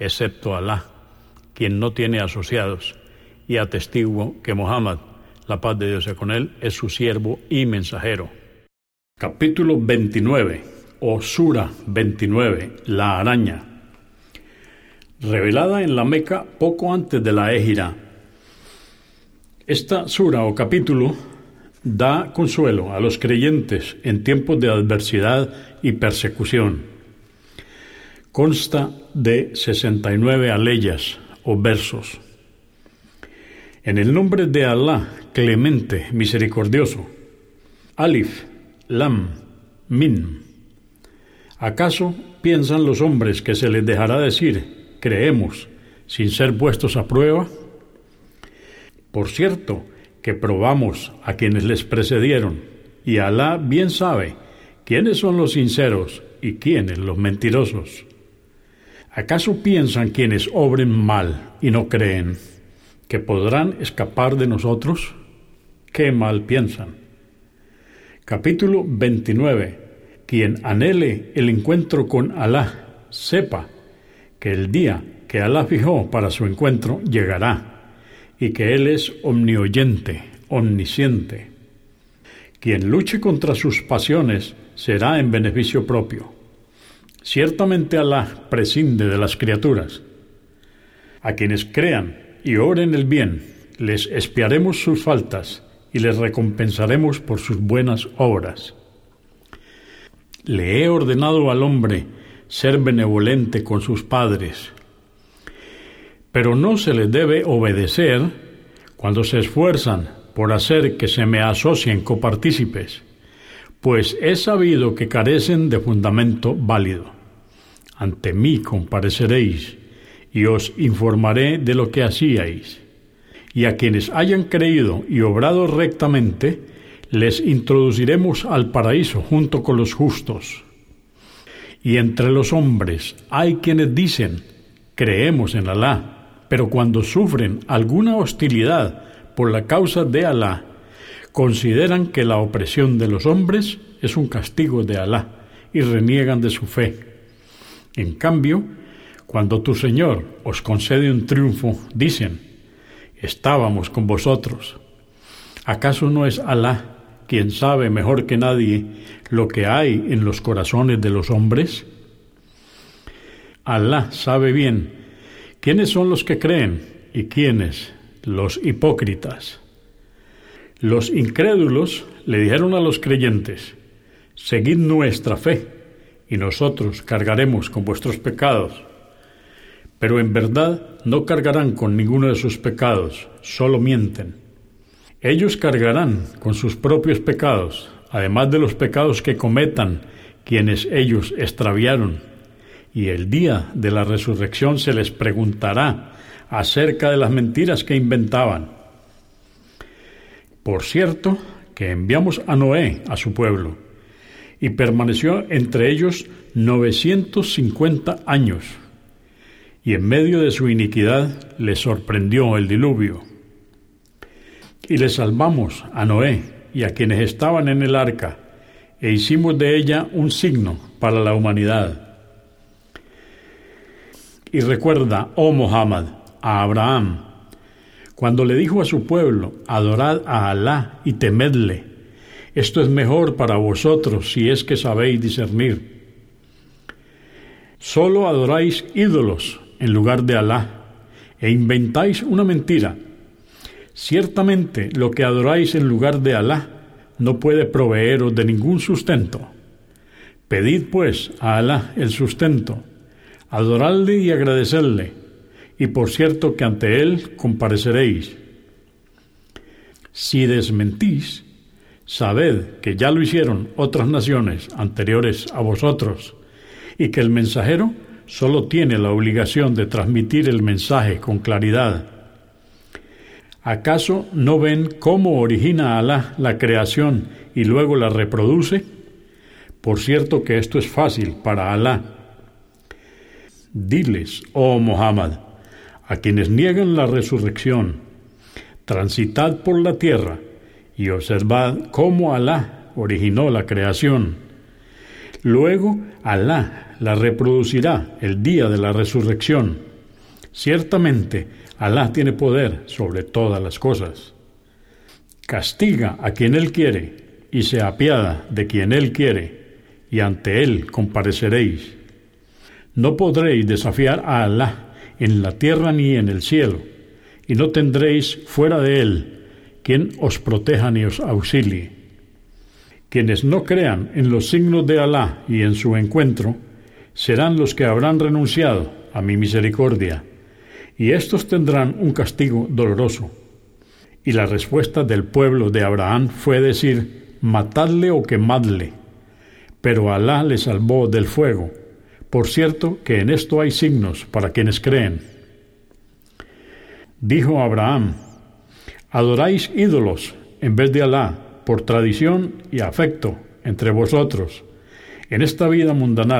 excepto Alá, quien no tiene asociados, y atestiguo que Muhammad, la paz de Dios sea con él, es su siervo y mensajero. Capítulo 29, o Sura 29, la araña. Revelada en la Meca poco antes de la Égira. Esta sura o capítulo da consuelo a los creyentes en tiempos de adversidad y persecución Consta de 69 aleyas o versos. En el nombre de Alá, clemente, misericordioso. Alif, Lam, Min. ¿Acaso piensan los hombres que se les dejará decir, creemos, sin ser puestos a prueba? Por cierto, que probamos a quienes les precedieron, y Alá bien sabe quiénes son los sinceros y quiénes los mentirosos. ¿Acaso piensan quienes obren mal y no creen que podrán escapar de nosotros? ¿Qué mal piensan? Capítulo 29. Quien anhele el encuentro con Alá, sepa que el día que Alá fijó para su encuentro llegará y que Él es omnioyente, omnisciente. Quien luche contra sus pasiones será en beneficio propio Ciertamente Alá prescinde de las criaturas. A quienes crean y oren el bien, les espiaremos sus faltas y les recompensaremos por sus buenas obras. Le he ordenado al hombre ser benevolente con sus padres, pero no se les debe obedecer cuando se esfuerzan por hacer que se me asocien copartícipes pues he sabido que carecen de fundamento válido. Ante mí compareceréis y os informaré de lo que hacíais. Y a quienes hayan creído y obrado rectamente, les introduciremos al paraíso junto con los justos. Y entre los hombres hay quienes dicen, creemos en Alá, pero cuando sufren alguna hostilidad por la causa de Alá, consideran que la opresión de los hombres es un castigo de Alá y reniegan de su fe. En cambio, cuando tu Señor os concede un triunfo, dicen, estábamos con vosotros. ¿Acaso no es Alá quien sabe mejor que nadie lo que hay en los corazones de los hombres? Alá sabe bien quiénes son los que creen y quiénes los hipócritas. Los incrédulos le dijeron a los creyentes, Seguid nuestra fe, y nosotros cargaremos con vuestros pecados. Pero en verdad no cargarán con ninguno de sus pecados, solo mienten. Ellos cargarán con sus propios pecados, además de los pecados que cometan quienes ellos extraviaron. Y el día de la resurrección se les preguntará acerca de las mentiras que inventaban. Por cierto, que enviamos a Noé a su pueblo, y permaneció entre ellos novecientos cincuenta años, y en medio de su iniquidad le sorprendió el diluvio. Y le salvamos a Noé y a quienes estaban en el arca, e hicimos de ella un signo para la humanidad. Y recuerda, oh Muhammad, a Abraham, cuando le dijo a su pueblo, adorad a Alá y temedle. Esto es mejor para vosotros si es que sabéis discernir. Solo adoráis ídolos en lugar de Alá e inventáis una mentira. Ciertamente lo que adoráis en lugar de Alá no puede proveeros de ningún sustento. Pedid pues a Alá el sustento, adoradle y agradecerle, y por cierto que ante él compareceréis. Si desmentís, sabed que ya lo hicieron otras naciones anteriores a vosotros, y que el mensajero solo tiene la obligación de transmitir el mensaje con claridad. ¿Acaso no ven cómo origina Alá la creación y luego la reproduce? Por cierto que esto es fácil para Alá. Diles, oh Muhammad, a quienes niegan la resurrección, transitad por la tierra y observad cómo Alá originó la creación. Luego Alá la reproducirá el día de la resurrección. Ciertamente, Alá tiene poder sobre todas las cosas. Castiga a quien Él quiere y se apiada de quien Él quiere, y ante Él compareceréis. No podréis desafiar a Alá en la tierra ni en el cielo, y no tendréis fuera de Él quien os proteja ni os auxilie. Quienes no crean en los signos de Alá y en su encuentro, serán los que habrán renunciado a mi misericordia, y éstos tendrán un castigo doloroso. Y la respuesta del pueblo de Abraham fue decir, matadle o quemadle. Pero Alá le salvó del fuego. Por cierto que en esto hay signos para quienes creen. Dijo Abraham, adoráis ídolos en vez de Alá por tradición y afecto entre vosotros en esta vida mundana